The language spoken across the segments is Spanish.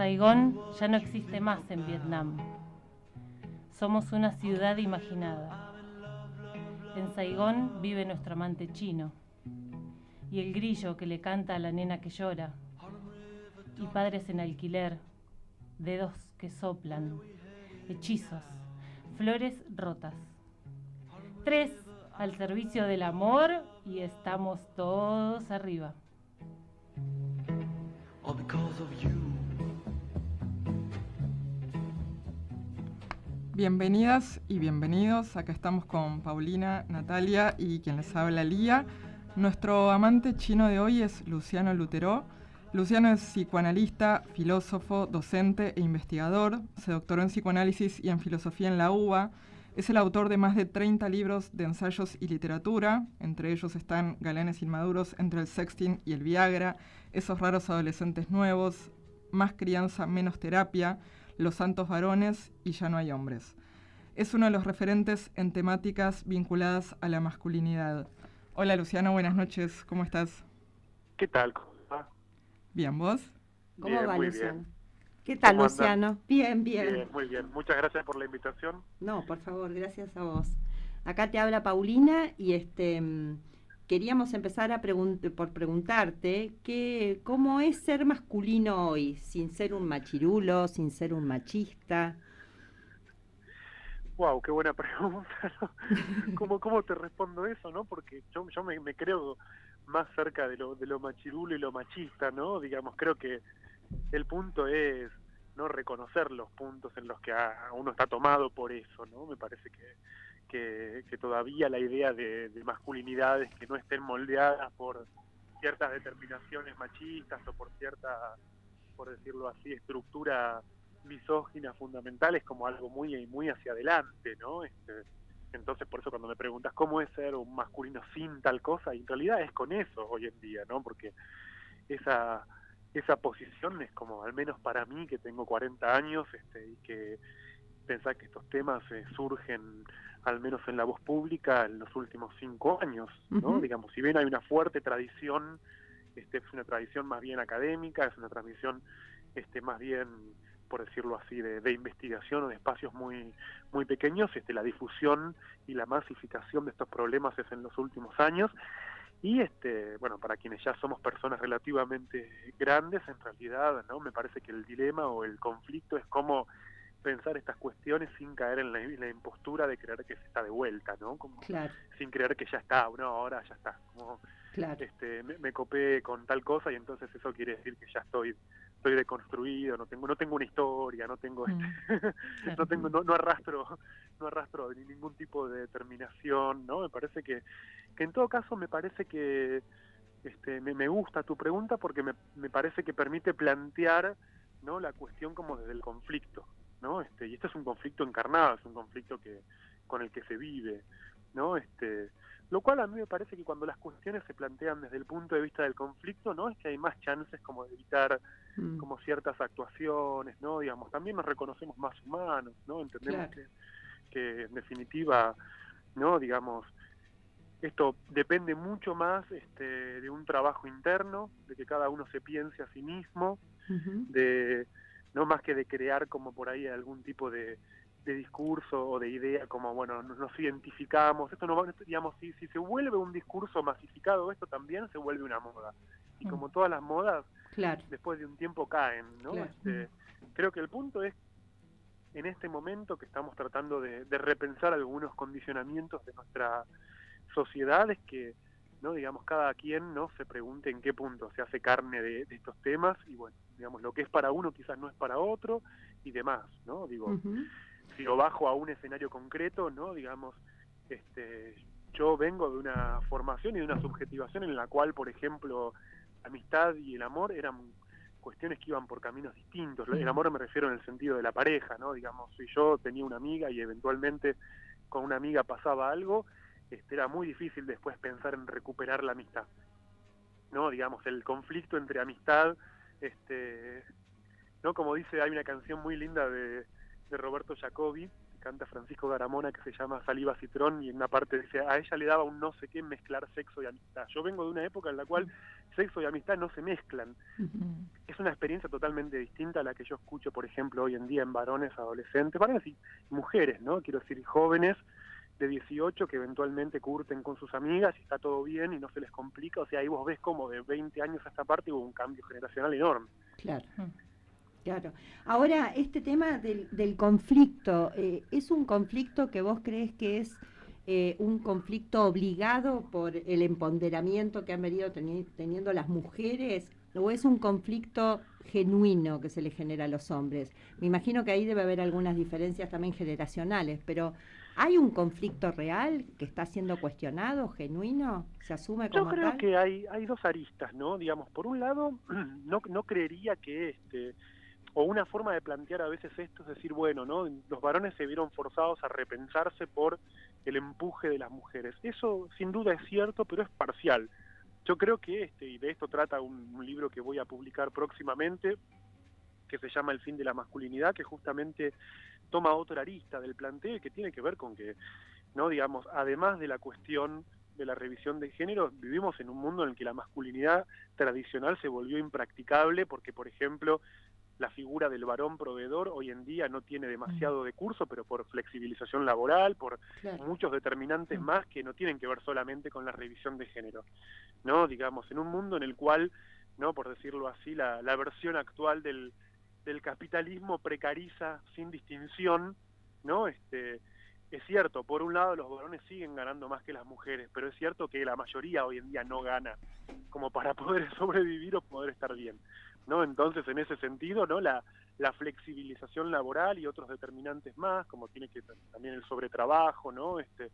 Saigón ya no existe más en Vietnam. Somos una ciudad imaginada. En Saigón vive nuestro amante chino y el grillo que le canta a la nena que llora y padres en alquiler, dedos que soplan, hechizos, flores rotas. Tres al servicio del amor y estamos todos arriba. Bienvenidas y bienvenidos. Acá estamos con Paulina, Natalia y quien les habla Lía. Nuestro amante chino de hoy es Luciano Lutero. Luciano es psicoanalista, filósofo, docente e investigador. Se doctoró en psicoanálisis y en filosofía en la UBA. Es el autor de más de 30 libros de ensayos y literatura. Entre ellos están Galanes Inmaduros entre el sexting y el Viagra, Esos raros adolescentes nuevos, Más crianza, menos terapia, los Santos Varones y Ya no hay hombres. Es uno de los referentes en temáticas vinculadas a la masculinidad. Hola Luciano, buenas noches, ¿cómo estás? ¿Qué tal? Bien, ¿vos? ¿Cómo va Luciano? ¿Qué tal Luciano? Bien, bien. Bien, muy bien. Muchas gracias por la invitación. No, por favor, gracias a vos. Acá te habla Paulina y este mm, queríamos empezar a por preguntarte que, cómo es ser masculino hoy, sin ser un machirulo, sin ser un machista. Wow, qué buena pregunta. ¿Cómo, ¿Cómo te respondo eso, no? Porque yo, yo me, creo más cerca de lo, de lo machirulo y lo machista, ¿no? Digamos, creo que el punto es no reconocer los puntos en los que uno está tomado por eso, ¿no? Me parece que que, todavía la idea de, masculinidades que no estén moldeadas por ciertas determinaciones machistas o por cierta, por decirlo así, estructura misógina fundamental es como algo muy muy hacia adelante, ¿no? Este, entonces por eso cuando me preguntas cómo es ser un masculino sin tal cosa, y en realidad es con eso hoy en día, ¿no? Porque esa esa posición es como, al menos para mí que tengo 40 años este, y que pensar que estos temas eh, surgen al menos en la voz pública en los últimos cinco años, ¿no? Digamos, si bien hay una fuerte tradición, este, es una tradición más bien académica, es una tradición este, más bien, por decirlo así, de, investigación o de espacios muy, muy pequeños, este, la difusión y la masificación de estos problemas es en los últimos años. Y este, bueno, para quienes ya somos personas relativamente grandes, en realidad, ¿no? Me parece que el dilema o el conflicto es cómo pensar estas cuestiones sin caer en la, impostura de creer que se está de vuelta, ¿no? Como sin creer que ya está, no, ahora ya está. Como, este, me, copé con tal cosa y entonces eso quiere decir que ya estoy estoy deconstruido, no tengo no tengo una historia, no tengo mm. este, no tengo no, arrastro no arrastro ningún tipo de determinación, ¿no? Me parece que que en todo caso me parece que este me, me gusta tu pregunta porque me, me parece que permite plantear ¿no? la cuestión como desde el conflicto, ¿no? Este, y esto es un conflicto encarnado, es un conflicto que con el que se vive, ¿no? Este, lo cual a mí me parece que cuando las cuestiones se plantean desde el punto de vista del conflicto, ¿no? Es que hay más chances como de evitar mm. como ciertas actuaciones, ¿no? Digamos, también nos reconocemos más humanos, ¿no? Entendemos que, que en definitiva, ¿no? Digamos, esto depende mucho más este, de un trabajo interno, de que cada uno se piense a sí mismo, de no más que de crear como por ahí algún tipo de, discurso o de idea como bueno nos, identificamos esto no digamos si, si se vuelve un discurso masificado esto también se vuelve una moda. Y como mm. todas las modas después de un tiempo caen no este, creo que el punto es en este momento que estamos tratando de, repensar algunos condicionamientos de nuestra sociedad es que no digamos cada quien no se pregunte en qué punto se hace carne de estos temas y bueno digamos, lo que es para uno quizás no es para otro y demás, ¿no? Digo, si lo bajo a un escenario concreto, ¿no? Digamos, este, yo vengo de una formación y de una subjetivación en la cual, por ejemplo, la amistad y el amor eran cuestiones que iban por caminos distintos. El amor me refiero en el sentido de la pareja, ¿no? Digamos, si yo tenía una amiga y eventualmente con una amiga pasaba algo, este, era muy difícil después pensar en recuperar la amistad. ¿No? Digamos, el conflicto entre amistad este no como dice hay una canción muy linda de, de Roberto Jacobi canta Francisco Garamona que se llama Saliva Citrón y en una parte dice, a ella le daba un no sé qué mezclar sexo y amistad. Yo vengo de una época en la cual sexo y amistad no se mezclan. Es una experiencia totalmente distinta a la que yo escucho, por ejemplo, hoy en día en varones, adolescentes, varones y mujeres, ¿no? Quiero decir, jóvenes de 18 que eventualmente curten con sus amigas y está todo bien y no se les complica. O sea, ahí vos ves como de 20 años a esta parte hubo un cambio generacional enorme. Claro. Claro. Ahora, este tema del, del conflicto, eh, ¿es un conflicto que vos crees que es eh, un conflicto obligado por el empoderamiento que han venido teniendo las mujeres o es un conflicto genuino que se le genera a los hombres? Me imagino que ahí debe haber algunas diferencias también generacionales, pero ¿hay un conflicto real que está siendo cuestionado, genuino? ¿Se asume como Yo creo que hay, hay dos aristas, ¿no? Digamos, por un lado, no, no creería que este o una forma de plantear a veces esto es decir, bueno, ¿no? Los varones se vieron forzados a repensarse por el empuje de las mujeres. Eso sin duda es cierto, pero es parcial. Yo creo que este, y de esto trata un, libro que voy a publicar próximamente, que se llama El fin de la masculinidad, que justamente toma otra arista del planteo y que tiene que ver con que, no digamos, además de la cuestión de la revisión de género, vivimos en un mundo en el que la masculinidad tradicional se volvió impracticable porque, por ejemplo, la figura del varón proveedor hoy en día no tiene demasiado mm. de curso, pero por flexibilización laboral, por muchos determinantes mm. más que no tienen que ver solamente con la revisión de género. ¿No? Digamos, en un mundo en el cual, ¿no? por decirlo así, la, la versión actual del, del capitalismo precariza sin distinción, ¿no? Este, es cierto, por un lado los varones siguen ganando más que las mujeres, pero es cierto que la mayoría hoy en día no gana como para poder sobrevivir o poder estar bien. ¿no? Entonces, en ese sentido, ¿no? La, la flexibilización laboral y otros determinantes más, como tiene que también el sobretrabajo, ¿no? Este,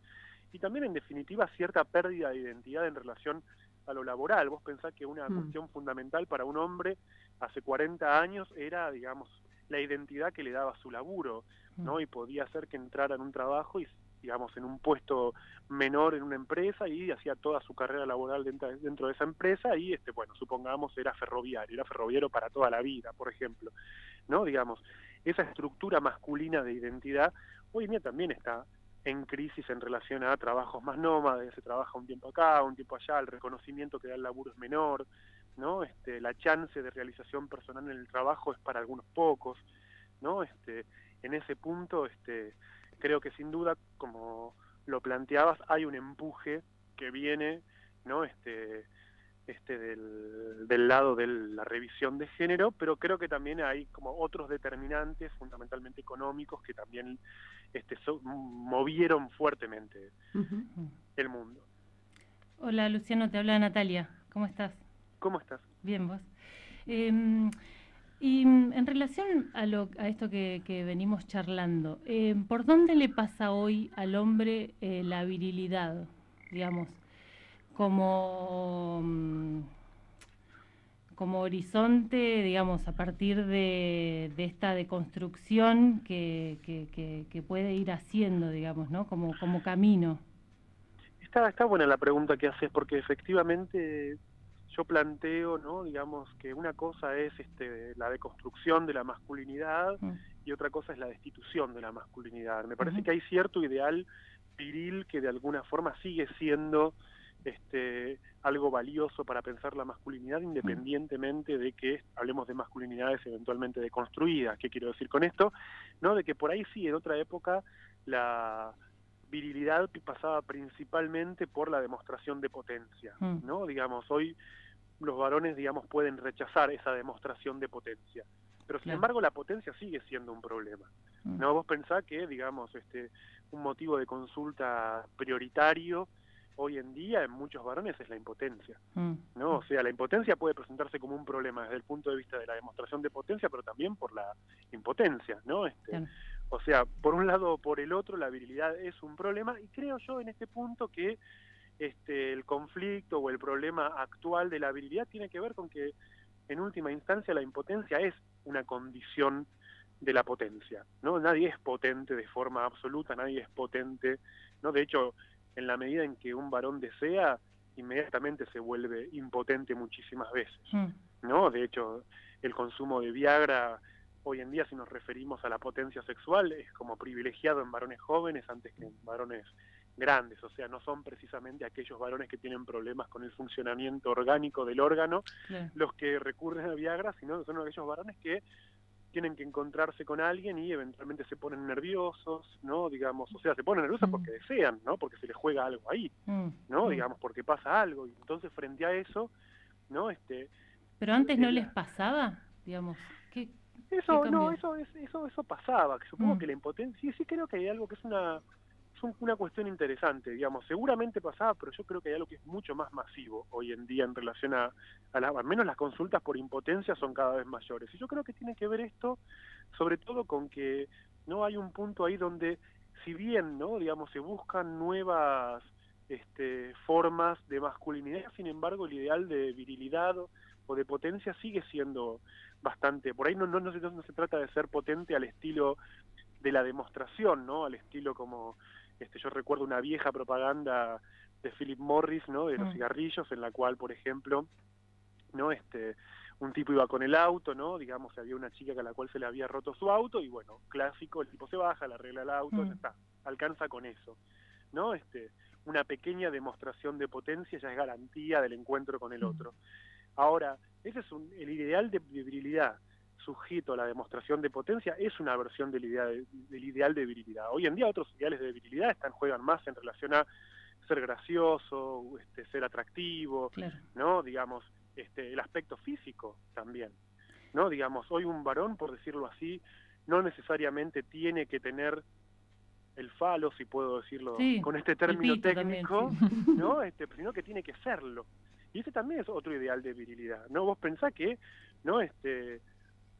y también, en definitiva, cierta pérdida de identidad en relación a lo laboral. Vos pensás que una mm. cuestión fundamental para un hombre hace 40 años era, digamos, la identidad que le daba su laburo, ¿no? Mm. Y podía hacer que entrara en un trabajo y digamos, en un puesto menor en una empresa y hacía toda su carrera laboral dentro, dentro de esa empresa y, este, bueno, supongamos era ferroviario, era ferroviario para toda la vida, por ejemplo, ¿no? Digamos, esa estructura masculina de identidad hoy en día también está en crisis en relación a trabajos más nómades, se trabaja un tiempo acá, un tiempo allá, el reconocimiento que da el laburo es menor, ¿no? Este, la chance de realización personal en el trabajo es para algunos pocos, ¿no? Este, en ese punto, este, creo que sin duda, como lo planteabas, hay un empuje que viene, ¿no? Este, este del, del, lado de la revisión de género, pero creo que también hay como otros determinantes, fundamentalmente económicos, que también este, movieron fuertemente el mundo. Hola Luciano, te habla Natalia. ¿Cómo estás? ¿Cómo estás? Bien, vos. Eh, y en relación a, lo, a esto que, venimos charlando, eh, ¿por dónde le pasa hoy al hombre eh, la virilidad, digamos, como, mm, como horizonte, digamos, a partir de, esta deconstrucción que, que, que, puede ir haciendo, digamos, ¿no? Como, como camino. Está, está buena la pregunta que haces, porque efectivamente yo planteo, ¿no? digamos, que una cosa es este, la deconstrucción de la masculinidad mm. y otra cosa es la destitución de la masculinidad. Me parece que hay cierto ideal viril que de alguna forma sigue siendo este, algo valioso para pensar la masculinidad independientemente de que hablemos de masculinidades eventualmente deconstruidas. ¿Qué quiero decir con esto? ¿No? De que por ahí sí, en otra época, la virilidad pasaba principalmente por la demostración de potencia, mm. ¿no? Digamos, hoy los varones, digamos, pueden rechazar esa demostración de potencia. Pero sin embargo la potencia sigue siendo un problema. Mm. ¿No? Vos pensás que, digamos, este un motivo de consulta prioritario hoy en día en muchos varones es la impotencia. Mm. ¿No? O sea, la impotencia puede presentarse como un problema desde el punto de vista de la demostración de potencia, pero también por la impotencia, ¿no? Este, O sea, por un lado o por el otro, la virilidad es un problema y creo yo en este punto que este, el conflicto o el problema actual de la habilidad tiene que ver con que en última instancia la impotencia es una condición de la potencia, ¿no? Nadie es potente de forma absoluta, nadie es potente, ¿no? De hecho, en la medida en que un varón desea, inmediatamente se vuelve impotente muchísimas veces, mm. ¿no? De hecho, el consumo de Viagra hoy en día si nos referimos a la potencia sexual es como privilegiado en varones jóvenes antes que en varones grandes, o sea, no son precisamente aquellos varones que tienen problemas con el funcionamiento orgánico del órgano los que recurren a Viagra, sino son aquellos varones que tienen que encontrarse con alguien y eventualmente se ponen nerviosos, ¿no? Digamos, o sea, se ponen nerviosos mm. porque desean, ¿no? Porque se les juega algo ahí, mm, ¿no? Mm. Digamos, porque pasa algo. Y entonces, frente a eso, ¿no? Este, Pero antes no les pasaba, digamos, ¿qué, eso, no, eso, eso, eso pasaba. Supongo que la impotencia, sí, sí creo que hay algo que es una es una cuestión interesante, digamos, seguramente pasaba, pero yo creo que hay algo que es mucho más masivo hoy en día en relación a, a al menos las consultas por impotencia son cada vez mayores. Y yo creo que tiene que ver esto, sobre todo con que no hay un punto ahí donde, si bien, no, digamos, se buscan nuevas este, formas de masculinidad, sin embargo, el ideal de virilidad o de potencia sigue siendo bastante, por ahí no, no, no, se, no se trata de ser potente al estilo de la demostración, ¿no? Al estilo como este, yo recuerdo una vieja propaganda de Philip Morris, ¿no? De los mm. cigarrillos, en la cual, por ejemplo, ¿no? Este, un tipo iba con el auto, ¿no? Digamos, había una chica a la cual se le había roto su auto y bueno, clásico, el tipo se baja, le arregla el auto, mm. está, alcanza con eso, ¿no? Este, una pequeña demostración de potencia ya es garantía del encuentro con el mm. Ahora, ese es un, el ideal de virilidad sujeto a la demostración de potencia es una versión del ideal, del ideal de virilidad. Hoy en día otros ideales de virilidad están juegan más en relación a ser gracioso, este, ser atractivo, ¿no? Digamos, este, el aspecto físico también, ¿no? Digamos, hoy un varón, por decirlo así, no necesariamente tiene que tener el falo, si puedo decirlo con este término técnico, ¿no? Este, sino que tiene que serlo. Y ese también es otro ideal de virilidad, ¿no? Vos pensás que, ¿no? Este,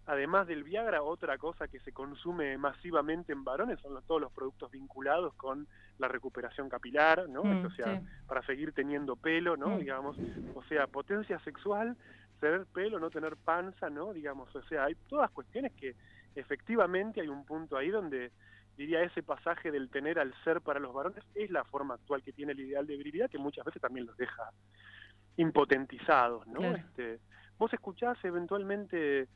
además del Viagra, otra cosa que se consume masivamente en varones son todos los productos vinculados con la recuperación capilar, ¿no? Mm, o sea, para seguir teniendo pelo, ¿no? Mm. Digamos, o sea, potencia sexual, tener pelo, no tener panza, ¿no? Digamos, o sea, hay todas cuestiones que efectivamente hay un punto ahí donde diría ese pasaje del tener al ser para los varones es la forma actual que tiene el ideal de virilidad que muchas veces también los deja impotentizados, ¿no? Este, vos escuchás eventualmente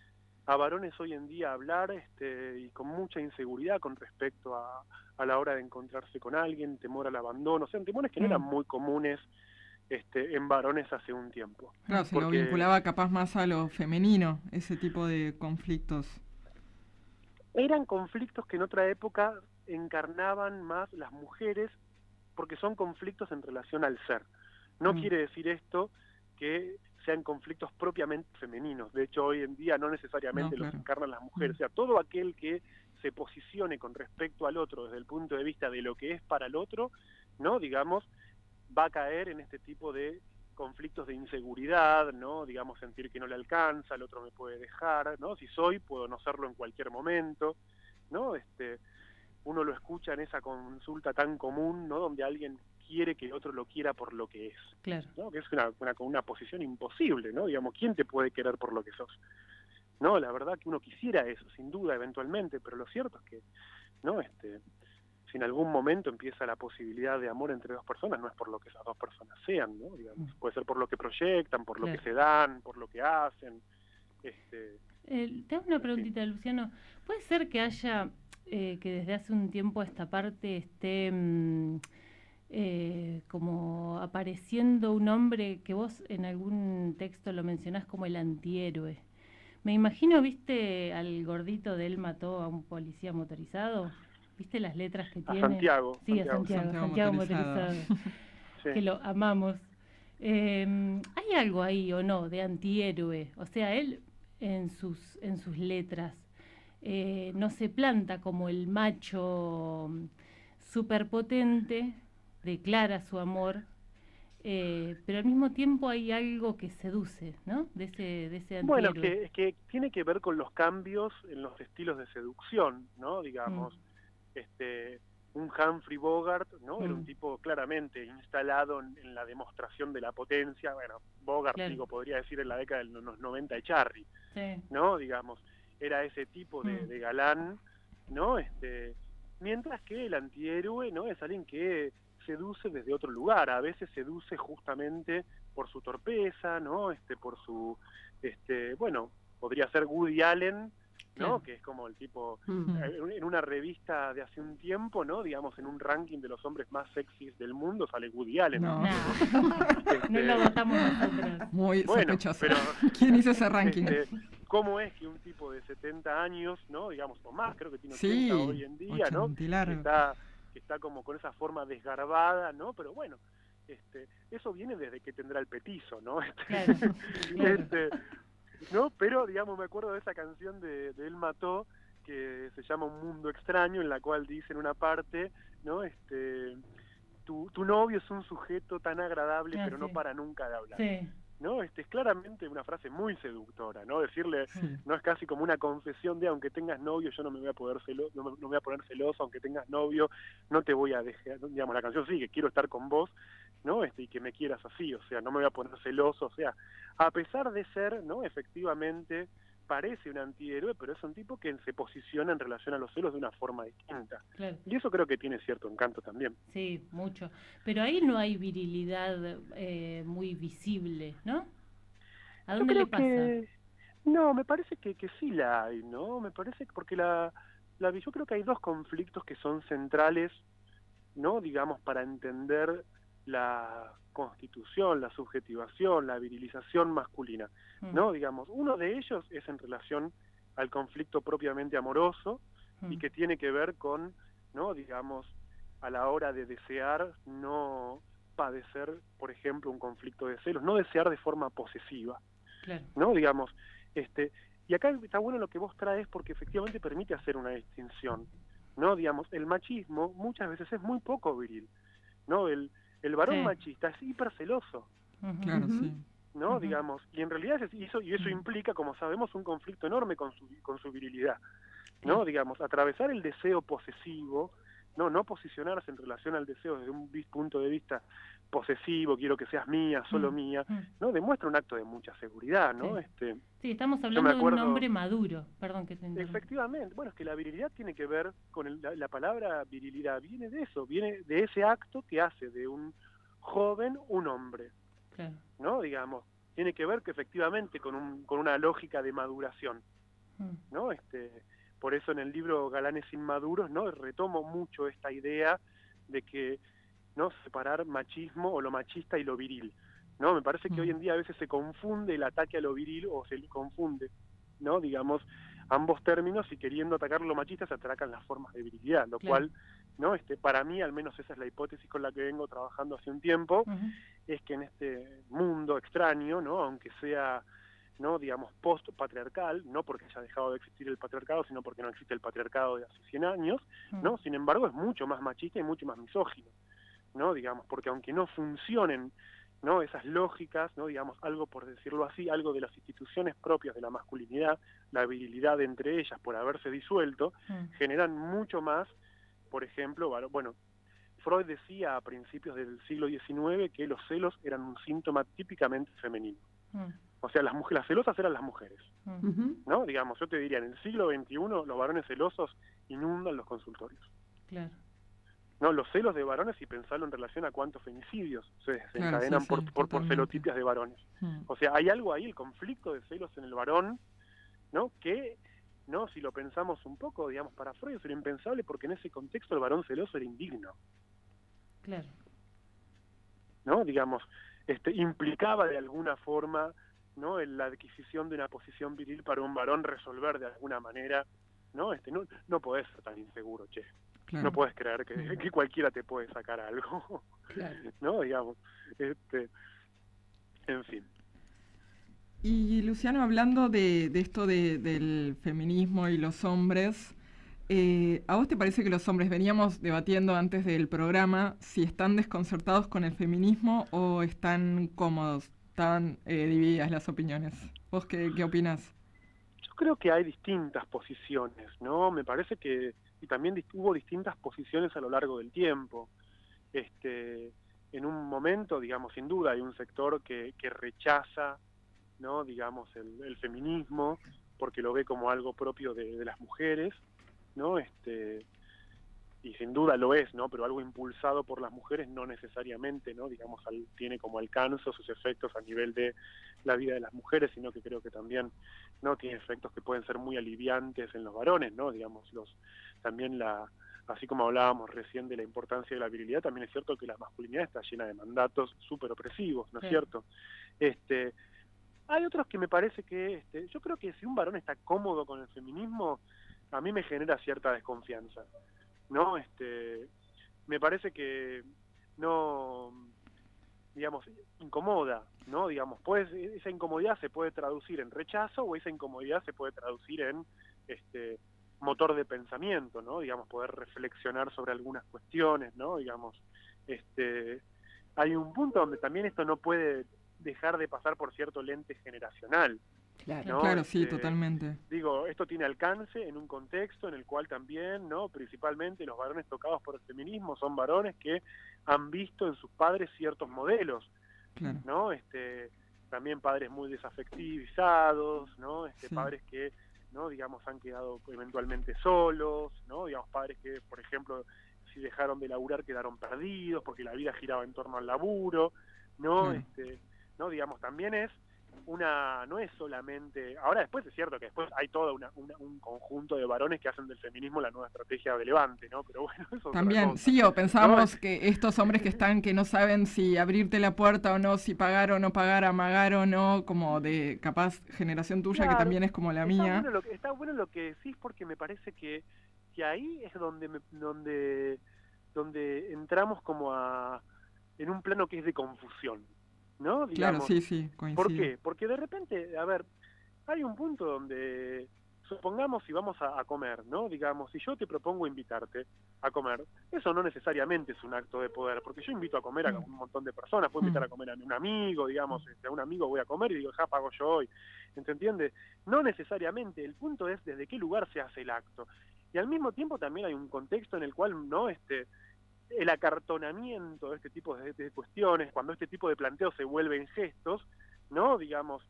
a varones hoy en día hablar este, y con mucha inseguridad con respecto a, a, la hora de encontrarse con alguien, temor al abandono, o sea, temores que no eran mm. muy comunes este, en varones hace un tiempo. Claro, se lo vinculaba capaz más a lo femenino, ese tipo de conflictos. Eran conflictos que en otra época encarnaban más las mujeres porque son conflictos en relación al ser. No mm. quiere decir esto que sean conflictos propiamente femeninos. De hecho, hoy en día no necesariamente los encarnan las mujeres. O sea, todo aquel que se posicione con respecto al otro desde el punto de vista de lo que es para el otro, ¿no? Digamos, va a caer en este tipo de conflictos de inseguridad, ¿no? Digamos, sentir que no le alcanza, el otro me puede dejar, ¿no? Si soy, puedo no serlo en cualquier momento, ¿no? Este, uno lo escucha en esa consulta tan común, ¿no? Donde alguien quiere que el otro lo quiera por lo que es. Claro. ¿no? Que es una, una, una posición imposible, ¿no? Digamos, ¿quién te puede querer por lo que sos? No, la verdad que uno quisiera eso, sin duda, eventualmente, pero lo cierto es que, ¿no? Este, si en algún momento empieza la posibilidad de amor entre dos personas, no es por lo que esas dos personas sean, ¿no? Digamos, mm. puede ser por lo que proyectan, por lo que se dan, por lo que hacen. Este, eh, te hago una preguntita, Luciano. ¿Puede ser que haya, eh, que desde hace un tiempo esta parte esté... Mm, eh, como apareciendo un hombre que vos en algún texto lo mencionás como el antihéroe. Me imagino, viste al gordito de él mató a un policía motorizado. ¿Viste las letras que tiene? Santiago. Sí, a Santiago, Santiago, motorizado. Que lo amamos. Em, ¿Hay algo ahí o no de antihéroe? O sea, él en sus, en sus letras eh, no se planta como el macho superpotente, declara su amor, eh, pero al mismo tiempo hay algo que seduce, ¿no? De ese, de ese Bueno, que, es que tiene que ver con los cambios en los estilos de seducción, ¿no? Digamos, mm. este un Humphrey Bogart, ¿no? Era un mm. tipo claramente instalado en, la demostración de la potencia, bueno, Bogart, digo, podría decir en la década de los 90 de Charlie, ¿no? Digamos, era ese tipo de, mm. de galán, ¿no? Este, mientras que el antihéroe, ¿no? Es alguien que seduce desde otro lugar, a veces seduce justamente por su torpeza, ¿no? Este, por su, este, bueno, podría ser Woody Allen, ¿no? Que es como el tipo, Mm. eh, en una revista de hace un tiempo, ¿no? Digamos, en un ranking de los hombres más sexys del mundo sale Woody Allen. No. Este, no lo votamos nosotros. Muy Bueno, sospechoso. pero ¿Quién hizo ese ranking? este, ¿cómo es que un tipo de 70 años, ¿no? Digamos, o más, creo que tiene 80 sí, hoy en día, ¿no? 80 y Que largo. está, que está como con esa forma desgarbada, ¿no? Pero bueno, este, eso viene desde que tendrá el petizo, ¿no? Este, Claro, este, ¿no? Pero, digamos, me acuerdo de esa canción de, de Él Mató, que se llama Un Mundo Extraño, en la cual dice en una parte, ¿no? Este, tu, tu novio es un sujeto tan agradable, Ah, pero no para nunca de hablar, Sí, ¿no? Este, es claramente una frase muy seductora, ¿no? Decirle, Sí. no es casi como una confesión de aunque tengas novio yo no me voy a poder celo no, me, no me voy a poner celoso aunque tengas novio no te voy a dejar digamos la canción sigue quiero estar con vos no este y que me quieras así o sea no me voy a poner celoso o sea a pesar de ser no efectivamente parece un antihéroe pero es un tipo que se posiciona en relación a los celos de una forma distinta claro. y eso creo que tiene cierto encanto también Sí, mucho. Pero ahí no hay virilidad eh, muy visible, ¿no? ¿A dónde le pasa? que no, me parece que, que sí la hay, ¿no? Me parece que porque la, la yo creo que hay dos conflictos que son centrales, ¿no? Digamos para entender la constitución, la subjetivación, la virilización masculina, Mm, ¿no? Digamos, uno de ellos es en relación al conflicto propiamente amoroso y mm, que tiene que ver con, ¿no? Digamos, a la hora de desear no padecer, por ejemplo, un conflicto de celos, no desear de forma posesiva. Claro. ¿no? Digamos, este, y acá está bueno lo que vos traes porque efectivamente permite hacer una distinción, ¿no? Digamos, el machismo muchas veces es muy poco viril, ¿no? El, el varón Sí. machista es hiperceloso. Claro, sí. ¿no? Digamos, y en realidad es- eso, y eso implica, como sabemos, un conflicto enorme con su, con su virilidad. ¿no? Digamos, atravesar el deseo posesivo, no, no posicionarse en relación al deseo desde un punto de vista posesivo, quiero que seas mía, solo Mm, mía, mm. ¿no? Demuestra un acto de mucha seguridad, ¿no? Sí. Este, Sí, estamos hablando de un hombre maduro. Perdón que te interrumpa. Efectivamente, bueno, es que la virilidad tiene que ver con el- la, la palabra virilidad, viene de eso, viene de ese acto que hace de un joven un hombre, Claro. ¿no? Digamos, tiene que ver que efectivamente con, un, con una lógica de maduración, Mm, ¿no? Este, por eso en el libro Galanes Inmaduros, ¿no? Retomo mucho esta idea de que, ¿no? Separar machismo o lo machista y lo viril, ¿no? Me parece que Mm. hoy en día a veces se confunde el ataque a lo viril o se confunde, ¿no? Digamos, ambos términos y queriendo atacar lo machista se atacan las formas de virilidad, lo Claro. cual, ¿no? Este, para mí, al menos esa es la hipótesis con la que vengo trabajando hace un tiempo, es que en este mundo extraño, ¿no? Aunque sea, ¿no? digamos, post-patriarcal, no porque haya dejado de existir el patriarcado, sino porque no existe el patriarcado de hace 100 años, Mm, ¿no? Sin embargo, es mucho más machista y mucho más misógino, ¿no? Digamos, porque aunque no funcionen, ¿no? Esas lógicas, ¿no? Digamos, algo por decirlo así, algo de las instituciones propias de la masculinidad, la virilidad entre ellas por haberse disuelto, mm, generan mucho más, por ejemplo, bueno, Freud decía a principios del siglo XIX que los celos eran un síntoma típicamente femenino. mm, O sea, las mujeres, las celosas eran las mujeres, mm. ¿no? Digamos, yo te diría, en el siglo XXI los varones celosos inundan los consultorios. Claro. No, los celos de varones, y pensarlo en relación a cuántos femicidios se Claro, desencadenan sí, por, sí, por, celotipias de varones. Mm. O sea, hay algo ahí, el conflicto de celos en el varón, ¿no? Que, ¿no? Si lo pensamos un poco, digamos, para Freud era impensable porque en ese contexto el varón celoso era indigno, Claro. ¿no? Digamos, este, implicaba de alguna forma, ¿no? En la adquisición de una posición viril para un varón resolver de alguna manera, ¿no? Este, no, no podés ser tan inseguro, che. Claro. No puedes creer que, que cualquiera te puede sacar algo, Claro. ¿no? Digamos, este, en fin. Y Luciano, hablando de, de esto de- del feminismo y los hombres, eh, ¿a vos te parece que los hombres, veníamos debatiendo antes del programa, si están desconcertados con el feminismo o están cómodos? Están eh, divididas las opiniones. ¿Vos qué, qué opinás? Yo creo que hay distintas posiciones, ¿no? Me parece que y también hubo distintas posiciones a lo largo del tiempo. Este, en un momento, digamos, sin duda hay un sector que, que rechaza, ¿no? Digamos, el, el feminismo porque lo ve como algo propio de, de las mujeres, ¿no? Este, y sin duda lo es, ¿no? Pero algo impulsado por las mujeres no necesariamente, ¿no? Digamos, al, tiene como alcance sus efectos a nivel de la vida de las mujeres, sino que creo que también, ¿no? Tiene efectos que pueden ser muy aliviantes en los varones, ¿no? Digamos, los también la así como hablábamos recién de la importancia de la virilidad, también es cierto que la masculinidad está llena de mandatos súper opresivos, ¿no es cierto? Este, hay otros que me parece que, este, yo creo que si un varón está cómodo con el feminismo, a mí me genera cierta desconfianza. ¿No? Este, me parece que no, digamos, incomoda, ¿no? Digamos, pues esa incomodidad se puede traducir en rechazo o esa incomodidad se puede traducir en este motor de pensamiento, ¿no? Digamos, poder reflexionar sobre algunas cuestiones, ¿no? Digamos, este hay un punto donde también esto no puede dejar de pasar por cierto lente generacional, Claro, sí, este, totalmente. Digo, esto tiene alcance en un contexto en el cual también, ¿no? Principalmente los varones tocados por el feminismo son varones que han visto en sus padres ciertos modelos, ¿no? Este, también padres muy desafectivizados, ¿no? Este, padres que, ¿no? Digamos, han quedado eventualmente solos, ¿no? Digamos, padres que, por ejemplo, si dejaron de laburar quedaron perdidos porque la vida giraba en torno al laburo, ¿no? Este, ¿no? Digamos, también es una no es solamente ahora después es cierto que después hay todo un conjunto de varones que hacen del feminismo la nueva estrategia de Levante no pero bueno eso también sí o pensamos que estos hombres que están que no saben si abrirte la puerta o no si pagar o no pagar amagar o no como de capaz generación tuya que también es como la mía. bueno lo que, está bueno lo que decís porque me parece que que ahí es donde donde donde entramos como a en un plano que es de confusión ¿no? claro, sí, sí, coincido. ¿Por qué? Porque de repente, a ver, hay un punto donde, supongamos si vamos a, comer, ¿no? Digamos, si yo te propongo invitarte a comer, eso no necesariamente es un acto de poder, porque yo invito a comer a mm. un montón de personas, puedo invitar a mm. comer a un amigo, digamos, este, a un amigo voy a comer y digo, ja, pago yo hoy, ¿se entiende? No necesariamente, el punto es desde qué lugar se hace el acto. Y al mismo tiempo también hay un contexto en el cual, ¿no? Este, el acartonamiento de este tipo de, cuestiones, cuando este tipo de planteos se vuelven gestos, ¿no? Digamos,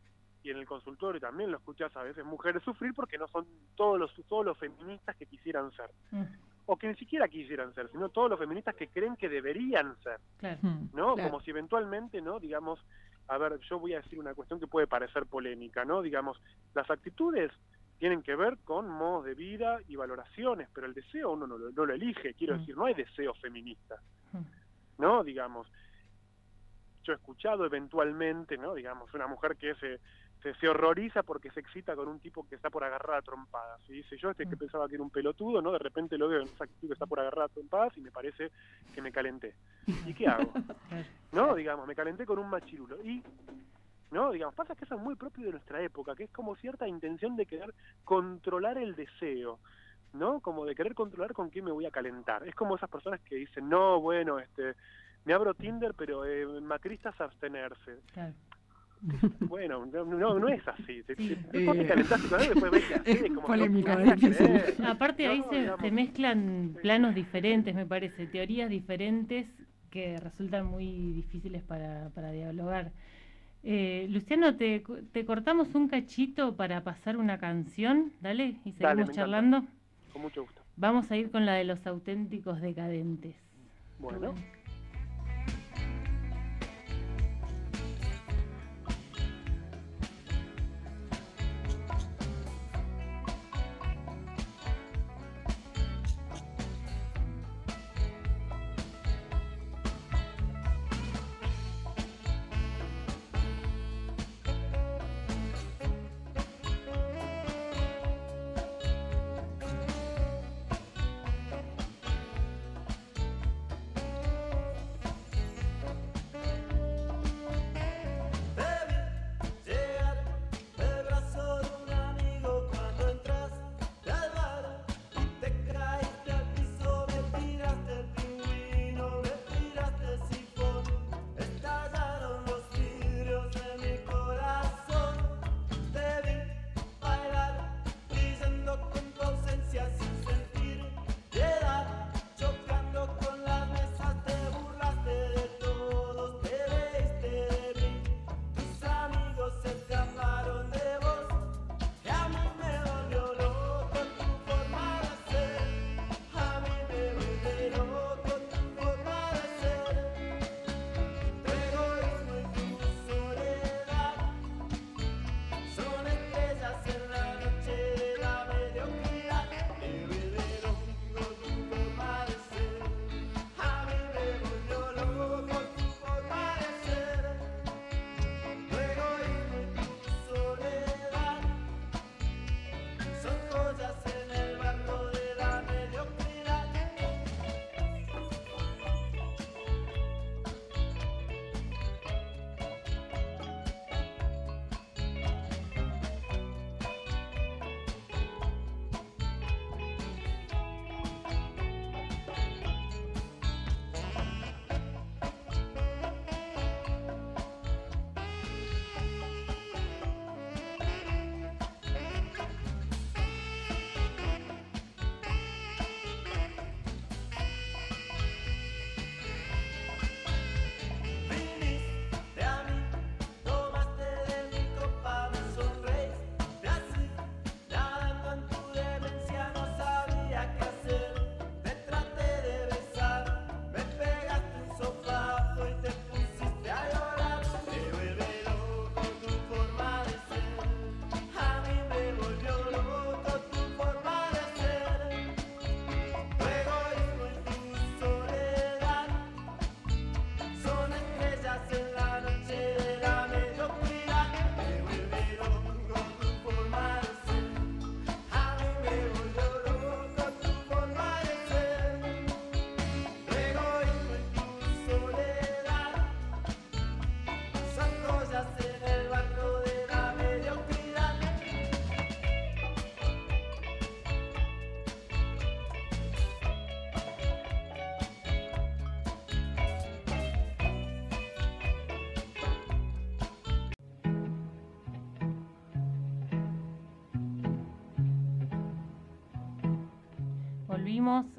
y en el consultorio también lo escuchas a veces mujeres sufrir porque no son todos los, todos los feministas que quisieran ser. Mm. O que ni siquiera quisieran ser, sino todos los feministas que creen que deberían ser. Mm. ¿No? Como si eventualmente, ¿no? Digamos, a ver, yo voy a decir una cuestión que puede parecer polémica, ¿no? Digamos, las actitudes tienen que ver con modos de vida y valoraciones, pero el deseo uno no lo, elige, quiero mm. decir, no hay deseo feminista, mm. ¿no? Digamos, yo he escuchado eventualmente, ¿no? Digamos, una mujer que se, se, horroriza porque se excita con un tipo que está por agarrar a trompadas, y dice, yo este que mm. pensaba que era un pelotudo, ¿no? De repente lo veo en esa actitud que está por agarrar a trompadas y me parece que me calenté. ¿Y qué hago? ¿No? Digamos, me calenté con un machirulo. Y ¿no? Digamos, pasa que eso es muy propio de nuestra época, que es como cierta intención de querer controlar el deseo, ¿no? Como de querer controlar con quién me voy a calentar. Es como esas personas que dicen, no, bueno, este, me abro Tinder, pero eh, macristas abstenerse. Bueno, no, no, es así. Te, te, después ves que como polémico, Aparte ahí se, se, mezclan planos diferentes, me parece, teorías diferentes que resultan muy difíciles para, para dialogar. Eh, Luciano, te, te, cortamos un cachito para pasar una canción, dale, y seguimos charlando. Con mucho gusto. Vamos a ir con la de los auténticos decadentes. bueno.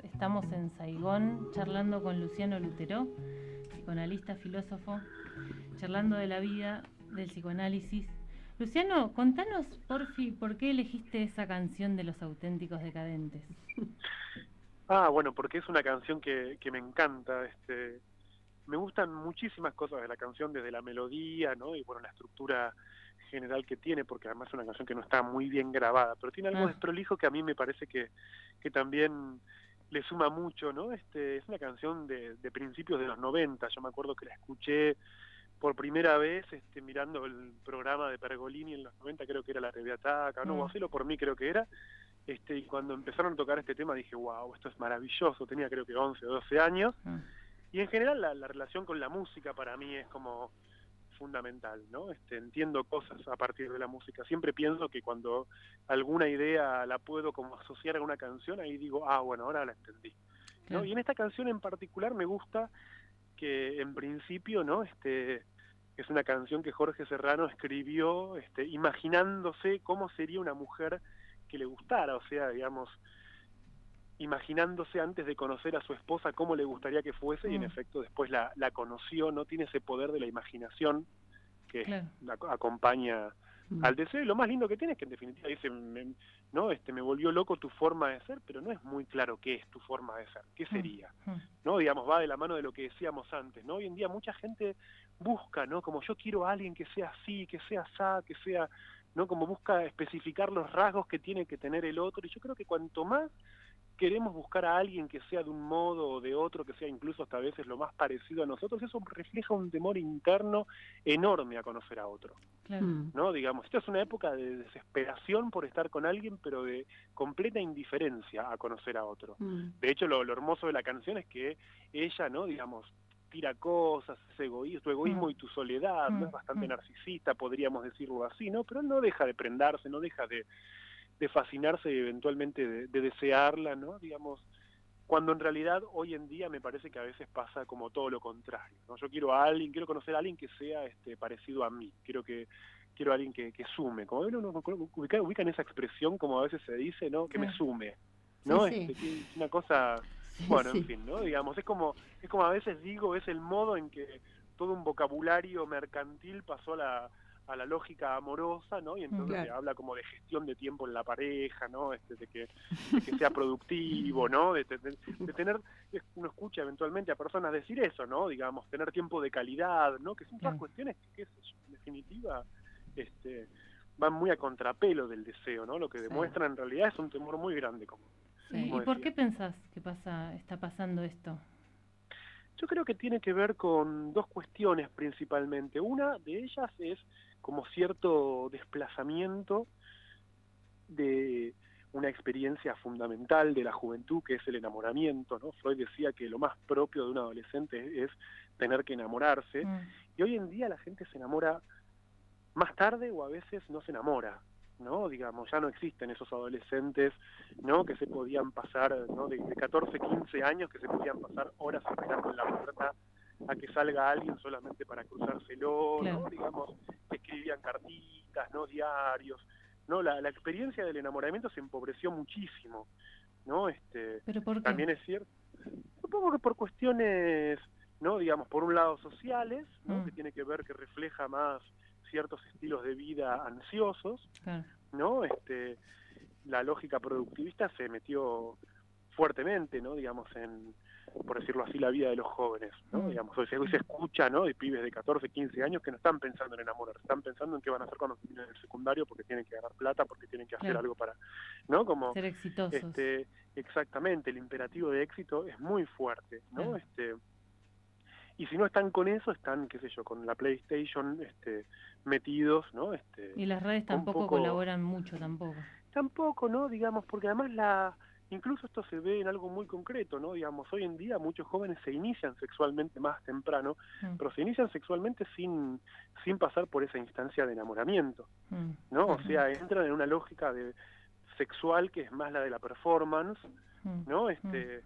Estamos en Saigón charlando con Luciano Lutero, psicoanalista, filósofo, charlando de la vida, del psicoanálisis. Luciano, contanos, porfi, ¿por qué elegiste esa canción de los auténticos decadentes? Ah, bueno, porque es una canción que, que me encanta. Este, me gustan muchísimas cosas de la canción, desde la melodía, ¿no? Y bueno, la estructura general que tiene, porque además es una canción que no está muy bien grabada, pero tiene algo desprolijo que a mí me parece que, que también le suma mucho, ¿no? Este, es una canción de, de principios de los 90, yo me acuerdo que la escuché por primera vez este, mirando el programa de Pergolini en los 90, creo que era la TV Ataca, no, Mm. o Hacelo por mí creo que era, este, y cuando empezaron a tocar este tema dije, wow, esto es maravilloso, tenía creo que 11 o 12 años, Ah, y en general la, la relación con la música para mí es como fundamental, ¿no? Este, entiendo cosas a partir de la música. Siempre pienso que cuando alguna idea la puedo como asociar a una canción, ahí digo, ah, bueno, ahora la entendí. ¿no? claro. Y en esta canción en particular me gusta que en principio, ¿no? Este es una canción que Jorge Serrano escribió este, imaginándose cómo sería una mujer que le gustara, o sea, digamos, imaginándose antes de conocer a su esposa cómo le gustaría que fuese y en Mm. efecto después la, la conoció, no tiene ese poder de la imaginación que Claro. la- acompaña Mm. al deseo y lo más lindo que tiene es que en definitiva dice me- no este me volvió loco tu forma de ser pero no es muy claro qué es tu forma de ser qué Mm. sería Mm. no digamos va de la mano de lo que decíamos antes no hoy en día mucha gente busca no como yo quiero a alguien que sea así que sea asá que sea no como busca especificar los rasgos que tiene que tener el otro y yo creo que cuanto más queremos buscar a alguien que sea de un modo o de otro, que sea incluso hasta a veces lo más parecido a nosotros, eso refleja un temor interno enorme a conocer a otro. Claro. Mm. ¿no? Digamos, esta es una época de desesperación por estar con alguien, pero de completa indiferencia a conocer a otro. Mm. De hecho, lo, lo hermoso de la canción es que ella, ¿no? Digamos, tira cosas, ese egoísmo, tu egoísmo Mm. y tu soledad, ¿no? Mm, Es bastante mm. narcisista, podríamos decirlo así, ¿no? Pero no deja de prendarse, no deja de, de fascinarse y eventualmente de, de desearla, ¿no? Digamos, cuando en realidad hoy en día me parece que a veces pasa como todo lo contrario, ¿no? Yo quiero a alguien, quiero conocer a alguien que sea este parecido a mí, quiero que quiero a alguien que, que sume, como ven, uno ubica, ubican esa expresión como a veces se dice, ¿no? Que me sume, ¿no? Sí, sí. Este, es una cosa Sí, bueno, sí. en fin, ¿no? Digamos, es como, es como a veces digo, es el modo en que todo un vocabulario mercantil pasó a la, a la lógica amorosa, ¿no? Y entonces Claro. se habla como de gestión de tiempo en la pareja, ¿no? Este, de, que, de que sea productivo, ¿no? De, de- de tener, uno escucha eventualmente a personas decir eso, ¿no? Digamos, tener tiempo de calidad, ¿no? Que son todas Claro. cuestiones que, en definitiva, este, van muy a contrapelo del deseo, ¿no? Lo que Sí. demuestran en realidad es un temor muy grande, como ¿Y, como y por qué pensás que pasa, está pasando esto? Yo creo que tiene que ver con dos cuestiones principalmente. Una de ellas es como cierto desplazamiento de una experiencia fundamental de la juventud, que es el enamoramiento. ¿no? Freud decía que lo más propio de un adolescente es tener que enamorarse. Mm, Y hoy en día la gente se enamora más tarde o a veces no se enamora, ¿no? Digamos, ya no existen esos adolescentes, ¿no? Que se podían pasar, ¿no? De, de 14, 15 años que se podían pasar horas esperando en la puerta a que salga alguien solamente para cruzárselo, ¿no? Claro. Digamos, escribían cartitas, ¿no? Diarios, ¿no? La, la experiencia del enamoramiento se empobreció muchísimo, ¿no? Este, ¿Pero por qué? también es cierto. Supongo que por cuestiones, ¿no? Digamos, por un lado sociales, ¿no? Mm. Que tiene que ver que refleja más ciertos estilos de vida ansiosos, Claro. ¿no? Este, la lógica productivista se metió fuertemente, ¿no? Digamos, en, por decirlo así, la vida de los jóvenes, ¿no? Mm. Digamos, hoy se, hoy se escucha, ¿no? De pibes de 14, 15 años que no están pensando en enamorar, están pensando en qué van a hacer cuando terminen el secundario porque tienen que ganar plata, porque tienen que hacer Claro. algo para, ¿no? Como, Ser exitosos. este, exactamente, el imperativo de éxito es muy fuerte, ¿no? Claro. Este, y si no están con eso, están, qué sé yo, con la PlayStation este, metidos, ¿no? Este, y las redes tampoco poco- colaboran mucho tampoco. Tampoco, ¿no? Digamos, porque además la incluso esto se ve en algo muy concreto, ¿no? Digamos, hoy en día muchos jóvenes se inician sexualmente más temprano, Mm, pero se inician sexualmente sin sin pasar por esa instancia de enamoramiento, mm, ¿no? O sea, entran en una lógica de sexual que es más la de la performance, mm, ¿no? Este.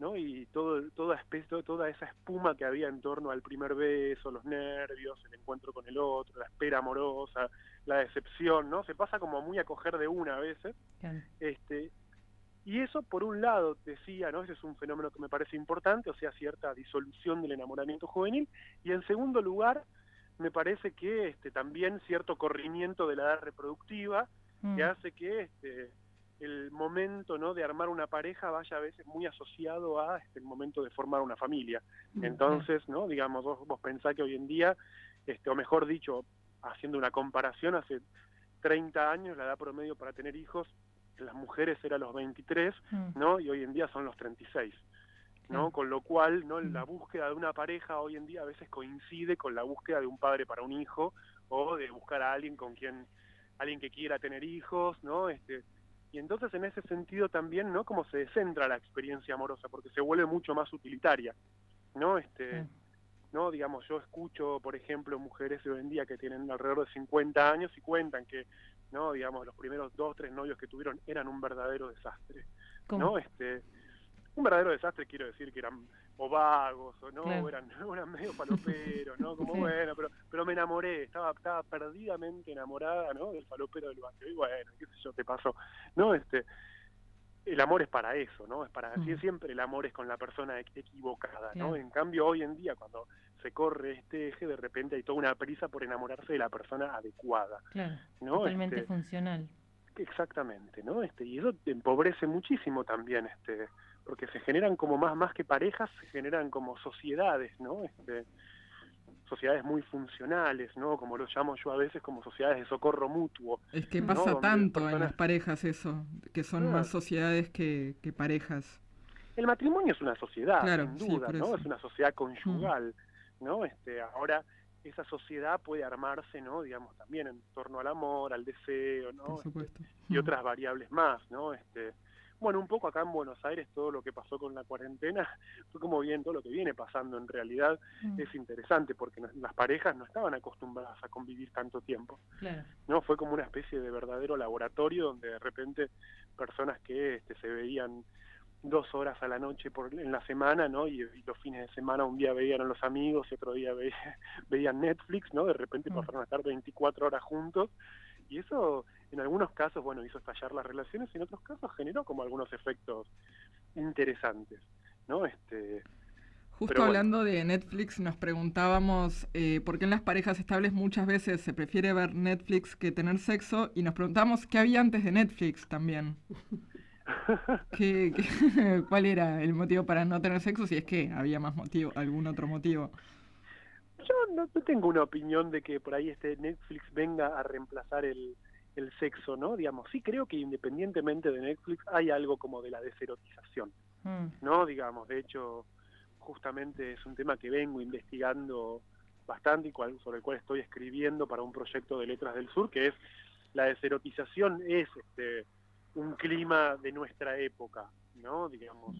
¿no? Y todo, toda, especie, toda esa espuma que había en torno al primer beso, los nervios, el encuentro con el otro, la espera amorosa, la decepción, ¿no? Se pasa como muy a coger de una a veces, este, Y eso, por un lado, decía, ¿no? Ese es un fenómeno que me parece importante, o sea, cierta disolución del enamoramiento juvenil. Y en segundo lugar, me parece que este, también cierto corrimiento de la edad reproductiva, que Mm. hace que este, el momento ¿no? de armar una pareja vaya a veces muy asociado a este, el momento de formar una familia. Mm, Entonces, ¿no? digamos, vos, vos pensás que hoy en día, este, o mejor dicho, haciendo una comparación, hace 30 años la edad promedio para tener hijos las mujeres era los 23, Mm. ¿no? Y hoy en día son los 36. ¿no? Con lo cual, ¿no? La Mm. búsqueda de una pareja hoy en día a veces coincide con la búsqueda de un padre para un hijo o de buscar a alguien con quien alguien que quiera tener hijos, ¿no? Este y entonces en ese sentido también, ¿no? Como se descentra la experiencia amorosa porque se vuelve mucho más utilitaria, ¿no? Este Sí. ¿No? Digamos, yo escucho, por ejemplo, mujeres de hoy en día que tienen alrededor de 50 años y cuentan que, ¿no? Digamos, los primeros dos, tres novios que tuvieron eran un verdadero desastre, ¿Cómo? ¿no? Este, un verdadero desastre quiero decir que eran o vagos o no, Claro. eran, eran medio faloperos, ¿no? Como Sí. bueno, pero pero me enamoré, estaba estaba perdidamente enamorada, ¿no? Del falopero del barrio. Y bueno, qué sé yo, te pasó. No, este el amor es para eso, ¿no? Es para Mm. siempre el amor es con la persona equ- equivocada, ¿no? Claro. En cambio hoy en día cuando se corre este eje, de repente hay toda una prisa por enamorarse de la persona adecuada, Claro, ¿no? totalmente Este, funcional. Exactamente, ¿no? Este, y eso te empobrece muchísimo también, este, porque se generan como más, más que parejas, se generan como sociedades, ¿no? Este, sociedades muy funcionales, ¿no? Como lo llamo yo a veces como sociedades de socorro mutuo. Es que pasa tanto en las parejas eso, que son Claro. más sociedades que, que parejas. El matrimonio es una sociedad, Claro, sin duda, ¿no? Es una sociedad conyugal, ¿no? Este, ahora esa sociedad puede armarse, ¿no? Digamos, también en torno al amor, al deseo, ¿no? Por Este, y otras variables más, ¿no? Este, bueno, un poco acá en Buenos Aires todo lo que pasó con la cuarentena fue como bien todo lo que viene pasando en realidad Mm, es interesante porque no- las parejas no estaban acostumbradas a convivir tanto tiempo, Claro. ¿no? Fue como una especie de verdadero laboratorio donde de repente personas que este, se veían dos horas a la noche por en la semana, ¿no? Y, y los fines de semana un día veían a los amigos y otro día ve- veían Netflix, ¿no? De repente Mm. pasaron a estar 24 horas juntos y eso en algunos casos, bueno, hizo estallar las relaciones y en otros casos generó como algunos efectos interesantes, ¿no? Este, Justo bueno. hablando de Netflix, nos preguntábamos eh, por qué en las parejas estables muchas veces se prefiere ver Netflix que tener sexo y nos preguntamos qué había antes de Netflix también. ¿Qué, qué- cuál era el motivo para no tener sexo? Si es que había más motivo, algún otro motivo. Yo no, no tengo una opinión de que por ahí este Netflix venga a reemplazar el, el sexo, ¿no? Digamos, sí creo que independientemente de Netflix hay algo como de la deserotización, Mm, ¿no? Digamos, de hecho, justamente es un tema que vengo investigando bastante y cual- sobre el cual estoy escribiendo para un proyecto de Letras del Sur, que es la deserotización es este un clima de nuestra época, ¿no? Digamos,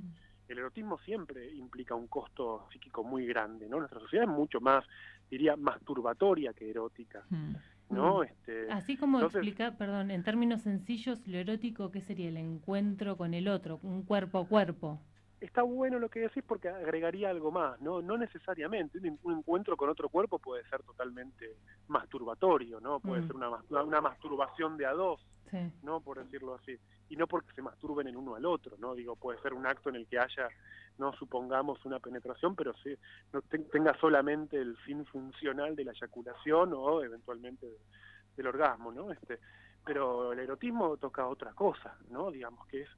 el erotismo siempre implica un costo psíquico muy grande, ¿no? Nuestra sociedad es mucho más, diría, masturbatoria que erótica, Mm. ¿no? Mm. Este, Así como entonces- explicar, perdón, en términos sencillos, lo erótico, ¿qué sería el encuentro con el otro? Un cuerpo a cuerpo. Está bueno lo que decís porque agregaría algo más, ¿no? No necesariamente, un, un encuentro con otro cuerpo puede ser totalmente masturbatorio, ¿no? Puede Mm. ser una, una masturbación de a dos, Sí. ¿no? Por decirlo así. Y no porque se masturben el uno al otro, ¿no? Digo, puede ser un acto en el que haya, no supongamos una penetración, pero sí, no te- tenga solamente el fin funcional de la eyaculación o eventualmente de- del orgasmo, ¿no? Este, pero el erotismo toca otra cosa, ¿no? Digamos que es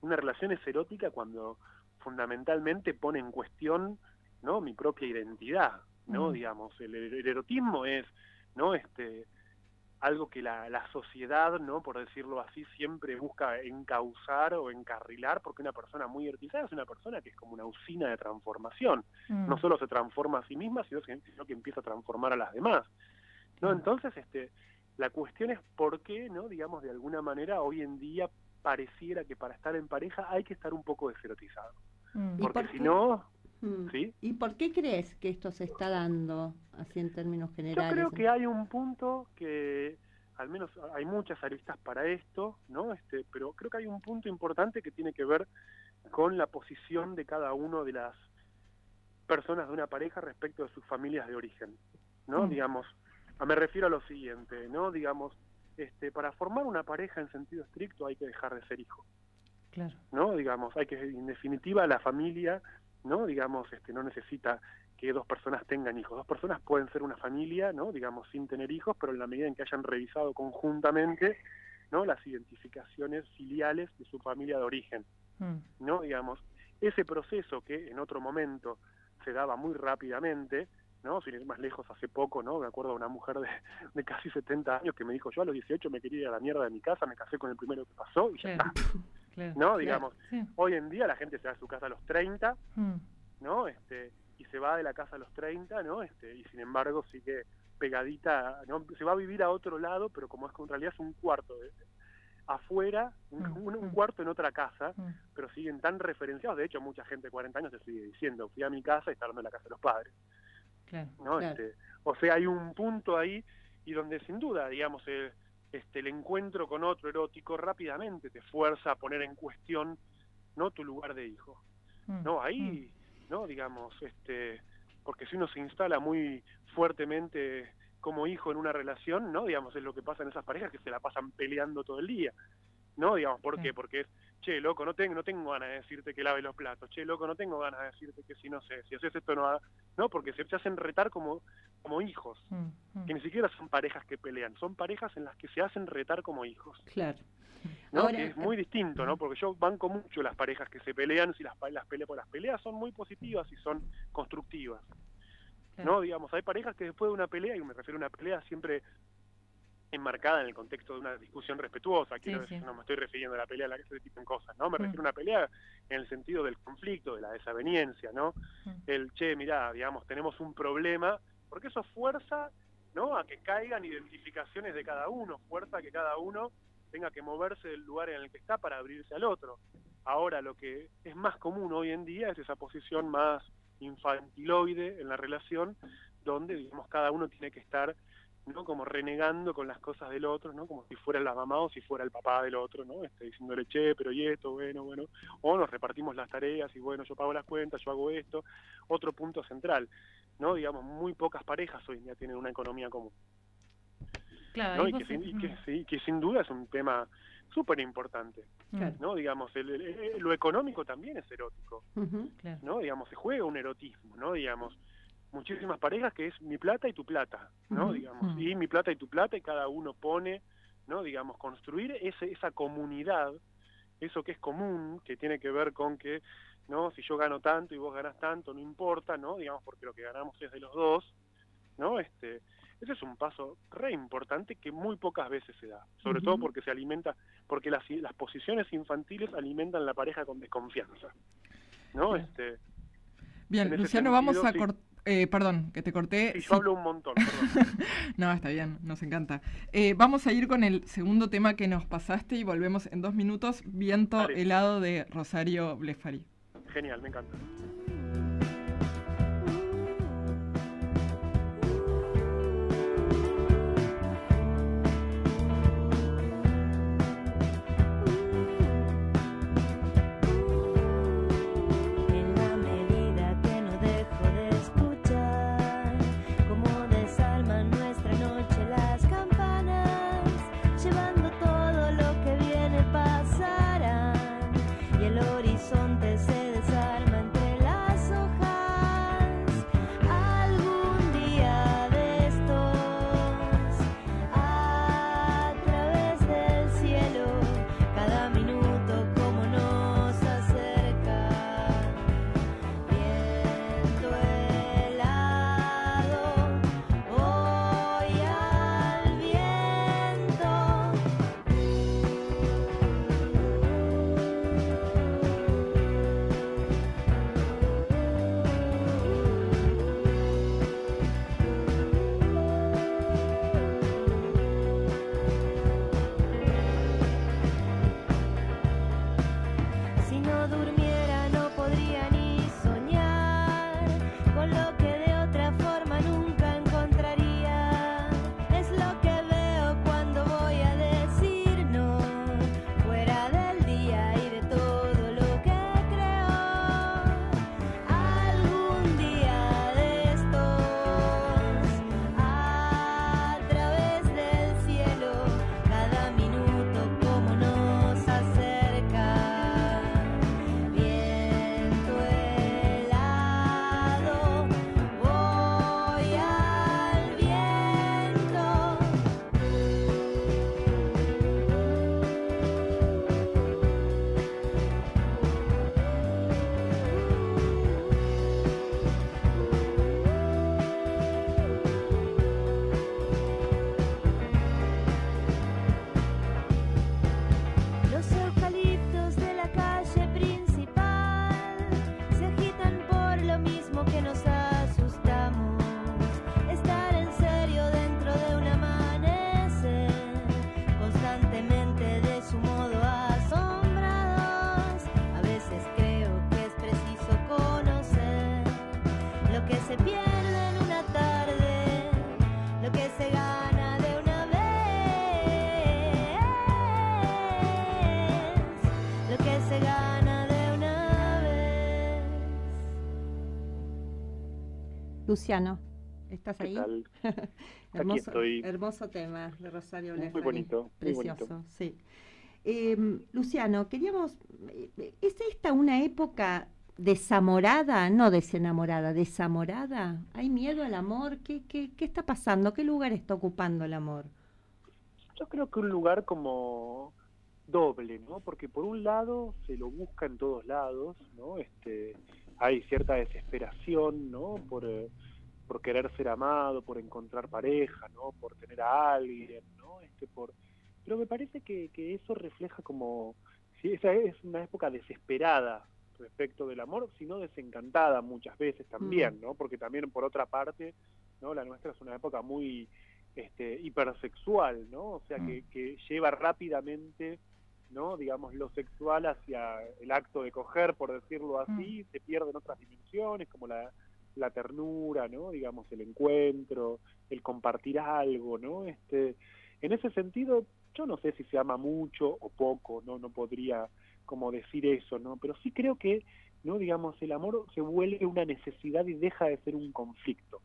una relación es erótica cuando fundamentalmente pone en cuestión, ¿no? Mi propia identidad, ¿no? Mm. Digamos, el, el erotismo es, ¿no? Este, algo que la, la sociedad, ¿no? Por decirlo así, siempre busca encauzar o encarrilar, porque una persona muy erotizada es una persona que es como una usina de transformación. Mm, No solo se transforma a sí misma, sino que, sino que empieza a transformar a las demás. ¿no? Claro. Entonces, este, la cuestión es por qué, ¿no? Digamos, de alguna manera, hoy en día pareciera que para estar en pareja hay que estar un poco deserotizado. Mm. ¿Y Porque por si qué? no, Mm. ¿sí? ¿Y por qué crees que esto se está dando así en términos Yo generales? creo que hay un punto que, al menos hay muchas aristas para esto, ¿no? Este, pero creo que hay un punto importante que tiene que ver con la posición de cada uno de las personas de una pareja respecto de sus familias de origen, ¿no? Mm. Digamos, a- me refiero a lo siguiente, ¿no? Digamos, este, para formar una pareja en sentido estricto hay que dejar de ser hijo, Claro. ¿no? Digamos, hay que, en definitiva, la familia, ¿no? Digamos, este, no necesita que dos personas tengan hijos. Dos personas pueden ser una familia, ¿no? Digamos, sin tener hijos, pero en la medida en que hayan revisado conjuntamente, ¿no? Las identificaciones filiales de su familia de origen, Mm. ¿no? Digamos, ese proceso que en otro momento se daba muy rápidamente, ¿no? Sin ir más lejos, hace poco, ¿no? Me acuerdo de una mujer de, de casi 70 años que me dijo, yo a los 18 me quería ir a la mierda de mi casa, me casé con el primero que pasó y ya está, Claro. ¿no? Digamos, Sí. hoy en día la gente se va a su casa a los 30, Mm. ¿no? Este, y se va de la casa a los 30, ¿no? Este, y sin embargo sigue pegadita, ¿no? Se va a vivir a otro lado, pero como es que en realidad es un cuarto de, afuera, un, Mm, un- un mm. cuarto en otra casa, Mm. pero siguen tan referenciados, de hecho mucha gente de 40 años te sigue diciendo, fui a mi casa y está hablando de la casa de los padres, Claro. ¿no? Este, o sea, hay un punto ahí y donde sin duda, digamos, el, este, el encuentro con otro erótico rápidamente te fuerza a poner en cuestión, ¿no? Tu lugar de hijo. Mm. No, ahí, ¿no? Digamos, este, porque si uno se instala muy fuertemente como hijo en una relación, ¿no? Digamos, es lo que pasa en esas parejas que se la pasan peleando todo el día. ¿No? Digamos, ¿por qué? Porque es, che, loco, no tengo, no tengo ganas de decirte que lave los platos, che, loco, no tengo ganas de decirte que si no sé, si haces esto no ha-". ¿no? Porque se, se hacen retar como, como hijos, Mm. Mm. que ni siquiera son parejas que pelean, son parejas en las que se hacen retar como hijos. Claro. ¿no? Ahora- que es muy distinto, ¿no? Porque yo banco mucho las parejas que se pelean, si las, pa- las peleas por las peleas son muy positivas y son constructivas, Claro. ¿no? Digamos, hay parejas que después de una pelea, y me refiero a una pelea siempre enmarcada en el contexto de una discusión respetuosa, quiero Sí, sí. decir, no me estoy refiriendo a la pelea a la que se tipo en cosas, ¿no? Me Mm. refiero a una pelea en el sentido del conflicto, de la desaveniencia, ¿no? Mm. El, che, mirá, digamos, tenemos un problema, porque eso fuerza, ¿no? A que caigan identificaciones de cada uno, fuerza a que cada uno tenga que moverse del lugar en el que está para abrirse al otro. Ahora, lo que es más común hoy en día es esa posición más infantiloide en la relación, donde, digamos, cada uno tiene que estar, ¿no? Como renegando con las cosas del otro, ¿no? Como si fuera la mamá o si fuera el papá del otro, ¿no? Este, diciéndole, che, pero y esto, bueno, bueno. O nos repartimos las tareas y, bueno, yo pago las cuentas, yo hago esto. Otro punto central, ¿no? Digamos, muy pocas parejas hoy en día tienen una economía común. Claro, Y que, vos- sin, y que, mm. sí, que sin duda es un tema súper importante, Mm. Claro. ¿no? Digamos, el- el- el- lo económico también es erótico. Claro. ¿no? Digamos, se juega un erotismo, ¿no? Digamos, muchísimas parejas que es mi plata y tu plata, ¿no? Digamos, Mm. y mi plata y tu plata y cada uno pone, ¿no? Digamos, construir ese, esa comunidad, eso que es común, que tiene que ver con que, ¿no? Si yo gano tanto y vos ganas tanto, no importa, ¿no? Digamos, porque lo que ganamos es de los dos, ¿no? Este, ese es un paso re importante que muy pocas veces se da, sobre todo porque se alimenta, porque las, las posiciones infantiles alimentan la pareja con desconfianza, ¿no? Claro. Este, Bien, Luciano, vamos a sentido, sí. cortar. perdón, que te corté. sí, hablo un montón, perdón. No, está bien, nos encanta. Eh, vamos a ir con el segundo tema que nos pasaste y volvemos en dos minutos. Viento Dale. helado de Rosario Blefari. Genial, me encanta. Luciano, ¿estás ¿Qué ahí? tal? hermoso, estoy. hermoso tema de Rosario Muy Blefari. muy bonito. Precioso, sí. Eh, Luciano, queríamos, ¿es esta una época desamorada, no desenamorada, desamorada? ¿Hay miedo al amor? ¿Qué, qué, qué está pasando? ¿Qué lugar está ocupando el amor? Yo creo que un lugar como doble, ¿no? Porque por un lado se lo busca en todos lados, ¿no? Este, hay cierta desesperación, ¿no? Por, eh, por querer ser amado, por encontrar pareja, ¿no? Por tener a alguien, ¿no? Este, por... Pero me parece que, que eso refleja como... Sí, esa es una época desesperada respecto del amor, sino desencantada muchas veces también, ¿no? Porque también por otra parte, ¿no? La nuestra es una época muy este, hipersexual, ¿no? O sea, que, que lleva rápidamente, ¿no? Digamos, lo sexual hacia el acto de coger, por decirlo así, se pierden otras dimensiones, como la, la ternura, ¿no? Digamos, el encuentro, el compartir algo, ¿no? Este, en ese sentido, yo no sé si se ama mucho o poco, ¿no? No podría como decir eso, ¿no? Pero sí creo que, ¿no? Digamos, el amor se vuelve una necesidad y deja de ser un conflicto,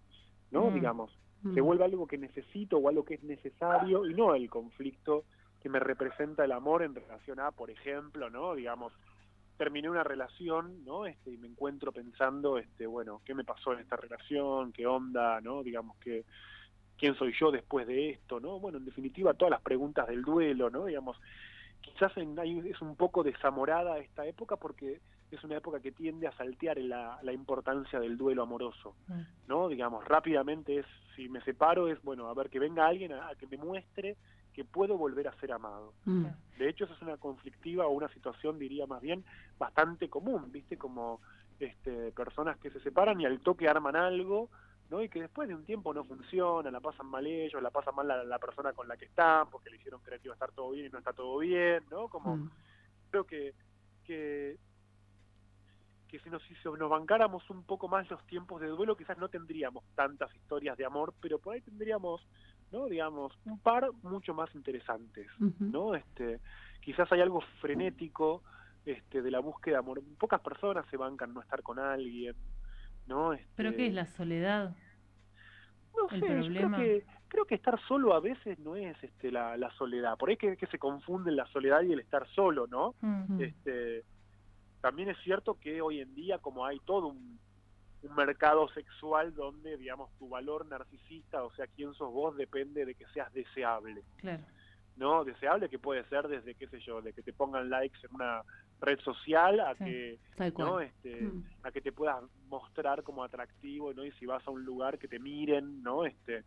¿no? Mm. Digamos, Mm. se vuelve algo que necesito o algo que es necesario y no el conflicto que me representa el amor en relación a, por ejemplo, ¿no? Digamos, terminé una relación, ¿no? Este, y me encuentro pensando, este, bueno, ¿qué me pasó en esta relación? ¿Qué onda? ¿No? Digamos que quién soy yo después de esto, ¿no? Bueno, en definitiva, todas las preguntas del duelo, ¿no? Digamos, quizás en, hay, es un poco desamorada esta época porque es una época que tiende a saltear la, la importancia del duelo amoroso, Mm. ¿no? Digamos, rápidamente es, si me separo, es, bueno, a ver, que venga alguien a, a que me muestre que puedo volver a ser amado. Mm. De hecho, esa es una conflictiva o una situación, diría más bien, bastante común, ¿viste? Como este, personas que se separan y al toque arman algo, ¿no? Y que después de un tiempo no funciona, la pasan mal ellos, la pasan mal la, la persona con la que están, porque le hicieron creer que iba a estar todo bien y no está todo bien, ¿no? Como Mm. creo que, que, que si nos, si nos bancáramos un poco más los tiempos de duelo, quizás no tendríamos tantas historias de amor, pero por ahí tendríamos, ¿no? Digamos, un par mucho más interesantes. ¿no? Este, quizás hay algo frenético este, de la búsqueda de amor. Pocas personas se bancan no estar con alguien, ¿no? Este, ¿Pero qué es la soledad? no el sé, yo creo que, creo que estar solo a veces no es este, la, la soledad. Por ahí que, que se confunden la soledad y el estar solo, ¿no? Este, también es cierto que hoy en día, como hay todo un, un mercado sexual donde, digamos, tu valor narcisista, o sea, quién sos vos, depende de que seas deseable. Claro. ¿no? Deseable que puede ser desde, qué sé yo, de que te pongan likes en una red social a Sí, que. ¿no? Este, Mm. a que te puedas mostrar como atractivo, ¿no? Y si vas a un lugar que te miren, ¿no? Este,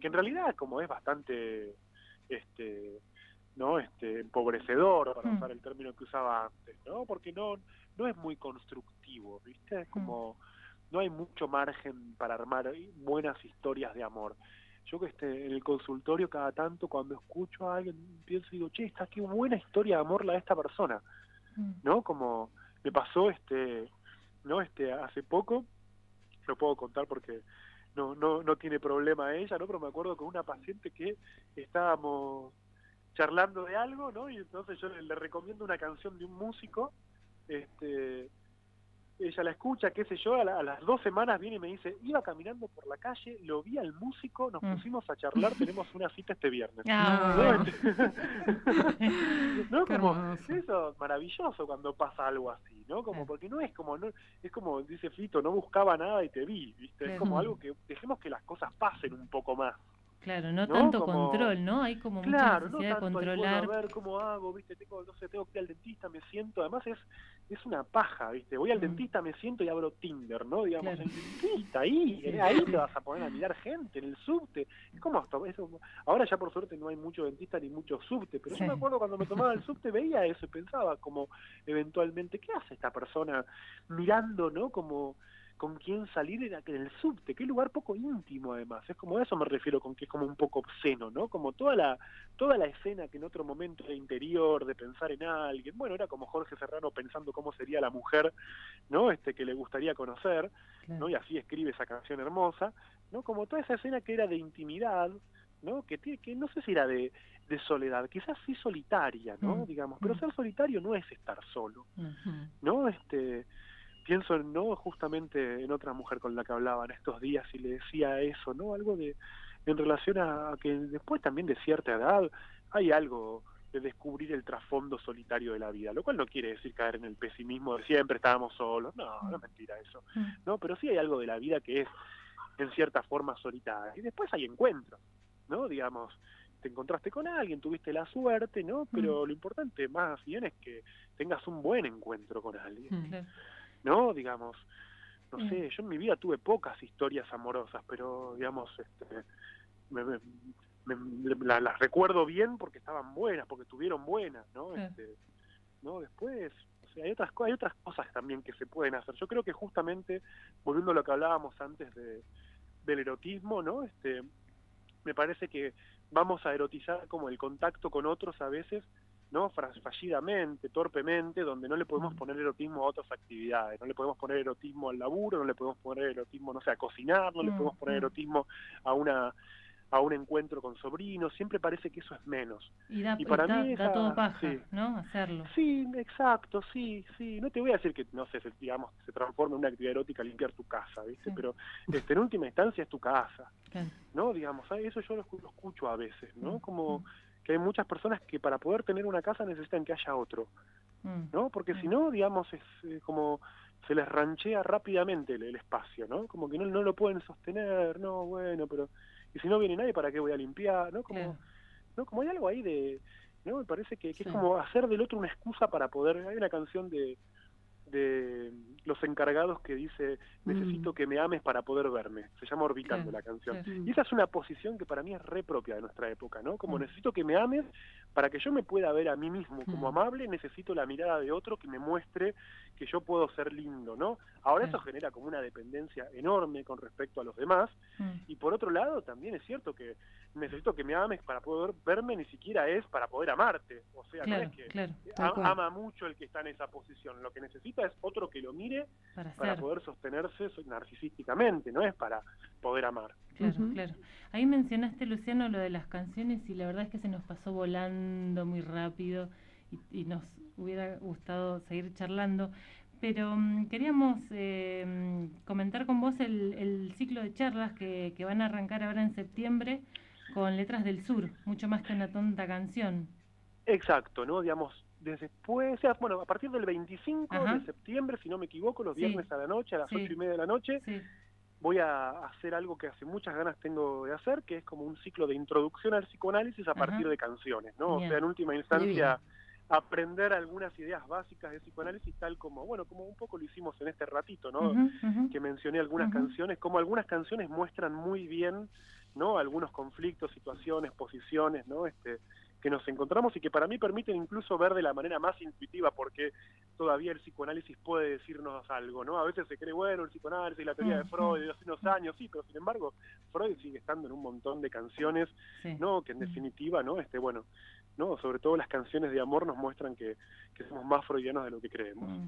que en realidad como es bastante, este, ¿no? Este, empobrecedor, para Mm. usar el término que usaba antes, ¿no? Porque no, no es muy constructivo, ¿viste? Es como, no hay mucho margen para armar buenas historias de amor yo que esté en el consultorio cada tanto cuando escucho a alguien pienso y digo, che, esta qué buena historia de amor la de esta persona, Mm. ¿no? Como me pasó este, ¿no? Este, hace poco, lo puedo contar porque no, no, no tiene problema ella, ¿no? Pero me acuerdo con una paciente que estábamos charlando de algo, ¿no? Y entonces yo le, le recomiendo una canción de un músico, este, ella la escucha, qué sé yo, a, la- a las dos semanas viene y me dice, iba caminando por la calle, lo vi al músico, nos Mm. pusimos a charlar, tenemos una cita este viernes. Ah, ¿No? ¿No? Como, eso maravilloso cuando pasa algo así, ¿no? Como Claro. porque no es como no es como dice Fito, no buscaba nada y te vi, ¿viste? Es como algo que dejemos que las cosas pasen un poco más. Claro, no, ¿No? tanto Como- control, ¿no? Hay como Claro, mucha no necesidad de tanto bueno, controlar. a ver cómo hago, ¿viste? Tengo, no sé, tengo que ir al dentista, me siento, además es es una paja, ¿viste? Voy al Mm. dentista, me siento y abro Tinder, ¿no? Digamos, Claro. el dentista ahí, ahí te vas a poner a mirar gente en el subte. Es como hasta eso, ahora ya por suerte no hay mucho dentista ni mucho subte, pero Sí. yo me acuerdo cuando me tomaba el subte veía eso y pensaba como eventualmente, ¿qué hace esta persona mirando, ¿no? Como con quién salir en el subte, qué lugar poco íntimo además, es como a eso me refiero con que es como un poco obsceno, ¿no? Como toda la toda la escena que en otro momento de interior, de pensar en alguien, bueno, era como Jorge Serrano pensando cómo sería la mujer, ¿no? Este que le gustaría conocer. ¿no? Y así escribe esa canción hermosa, ¿no? Como toda esa escena que era de intimidad, ¿no? Que tiene que no sé si era de, de soledad, quizás sí solitaria, ¿no? Mm. Digamos, pero Mm. ser solitario no es estar solo, Mm. ¿no? Este pienso no justamente en otra mujer con la que hablaba en estos días y le decía eso, ¿no? Algo de en relación a, que después también de cierta edad hay algo de descubrir el trasfondo solitario de la vida, lo cual no quiere decir caer en el pesimismo de siempre estábamos solos, no, no es mentira eso, Mm. ¿no? Pero sí hay algo de la vida que es en cierta forma solitaria. Y después hay encuentros, ¿no? Digamos, te encontraste con alguien, tuviste la suerte, ¿no? Pero lo importante más bien es que tengas un buen encuentro con alguien, Mm. ¿No? Digamos, no Mm. sé, yo en mi vida tuve pocas historias amorosas, pero digamos, este, me- me- me- la- las recuerdo bien porque estaban buenas, porque estuvieron buenas, ¿no? Este, no, después, o sea, hay otras hay otras cosas también que se pueden hacer. Yo creo que justamente volviendo a lo que hablábamos antes de del erotismo, ¿no? Este, me parece que vamos a erotizar como el contacto con otros a veces, ¿no? Fallidamente, torpemente, donde no le podemos poner erotismo a otras actividades, no le podemos poner erotismo al laburo, no le podemos poner erotismo, no sé, a cocinar, no le podemos poner erotismo a una a un encuentro con sobrinos, siempre parece que eso es menos. Y da, Y para da- mí da todo paja, sí. ¿no? Hacerlo. Sí, exacto, sí, sí. No te voy a decir que, no sé, se- digamos, se transforme en una actividad erótica limpiar tu casa, ¿viste? Sí. Pero este, en última instancia es tu casa, Claro. ¿no? Digamos, ¿sabes? eso yo lo, escu- lo escucho a veces, ¿no? Como hay muchas personas que para poder tener una casa necesitan que haya otro, Mm. ¿no? Porque si no, digamos, es eh, como se les ranchea rápidamente el, el espacio, ¿no? Como que no, no lo pueden sostener, no, bueno, pero... Y si no viene nadie, ¿para qué voy a limpiar? ¿No? Como. ¿no? Como hay algo ahí de, ¿no? Me parece que, que Sí. es como hacer del otro una excusa para poder, hay una canción de, de los encargados que dice, necesito Mm. que me ames para poder verme, se llama Orbitando Claro, la canción. claro. Y esa es una posición que para mí es re propia de nuestra época, ¿no? Como Mm. necesito que me ames para que yo me pueda ver a mí mismo como Mm. amable, necesito la mirada de otro que me muestre que yo puedo ser lindo, ¿no? Ahora Claro. eso genera como una dependencia enorme con respecto a los demás y por otro lado, también es cierto que necesito que me ames para poder verme, ni siquiera es para poder amarte. O sea, Claro, no es que claro. Ama mucho el que está en esa posición. Lo que necesita es otro que lo mire Para poder sostenerse so- narcisísticamente, no es para poder amar. Claro, claro. Ahí mencionaste, Luciano, lo de las canciones y la verdad es que se nos pasó volando muy rápido y, y nos hubiera gustado seguir charlando. Pero mm, queríamos eh, mm, comentar con vos el, el ciclo de charlas que, que van a arrancar ahora en septiembre con Letras del Sur, mucho más que una tonta canción. Exacto, ¿no? Digamos, desde después, o sea, bueno, a partir del 25 Ajá. de septiembre, si no me equivoco, los Sí. viernes a la noche, a las Sí. ocho y media de la noche, Sí, voy a hacer algo que hace muchas ganas tengo de hacer, que es como un ciclo de introducción al psicoanálisis a Ajá. partir de canciones, ¿no? Bien. O sea, en última instancia, aprender algunas ideas básicas de psicoanálisis, tal como, bueno, como un poco lo hicimos en este ratito, ¿no? Que mencioné algunas canciones, como algunas canciones muestran muy bien, ¿no? Algunos conflictos, situaciones, posiciones, ¿no? Este, que nos encontramos y que para mí permiten incluso ver de la manera más intuitiva porque todavía el psicoanálisis puede decirnos algo, ¿no? A veces se cree, bueno, el psicoanálisis, la teoría de Freud de hace unos años, sí, pero sin embargo, Freud sigue estando en un montón de canciones, Sí. ¿no? Que en definitiva, ¿no? Este, bueno, ¿no? Sobre todo las canciones de amor nos muestran que, que somos más freudianos de lo que creemos. Mm,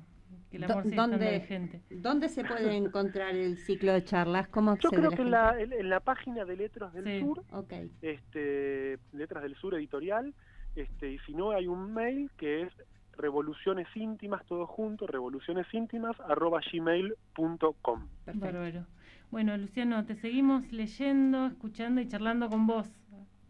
Que el amor ¿dónde- vigente. ¿Dónde se puede encontrar el ciclo de charlas? ¿Cómo Yo creo la que en gente? la, en, la página de Letras del Sí. Sur, Ok, este, Letras del Sur Editorial, este, y si no hay un mail que es revoluciones íntimas, todo junto, revoluciones íntimas, arroba gmail.com. Bueno, Luciano, te seguimos leyendo, escuchando y charlando con vos.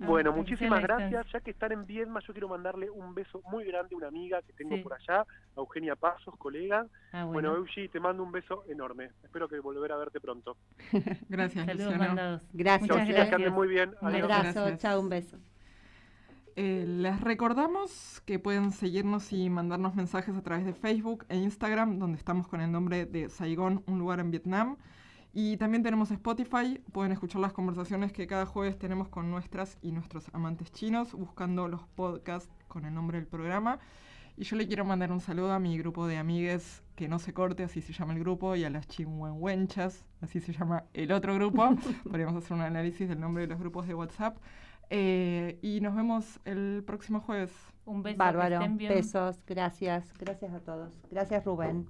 Ah, Bueno, muchísimas gracias. Ya que están en Viedma, yo quiero mandarle un beso muy grande a una amiga que tengo Sí. por allá, a Eugenia Pasos, colega. Ah, Bueno, bueno. Eugi, te mando un beso enorme. Espero que volver a verte pronto. Gracias, Saludos Luciano. mandados. Gracias, Chau, chicas, que gracias. anden muy bien. Un abrazo, Gracias. chao, un beso. Eh, les recordamos que pueden seguirnos y mandarnos mensajes a través de Facebook e Instagram, donde estamos con el nombre de Saigón, un lugar en Vietnam. Y también tenemos Spotify, pueden escuchar las conversaciones que cada jueves tenemos con nuestras y nuestros amantes chinos, buscando los podcasts con el nombre del programa. Y yo le quiero mandar un saludo a mi grupo de amigues, que no se corte, así se llama el grupo, y a las chinhuenhuenchas, así se llama el otro grupo. Podríamos hacer un análisis del nombre de los grupos de WhatsApp. Eh, y nos vemos el próximo jueves. Un beso. que Bárbaro, estén bien. besos, gracias, gracias a todos. Gracias, Rubén.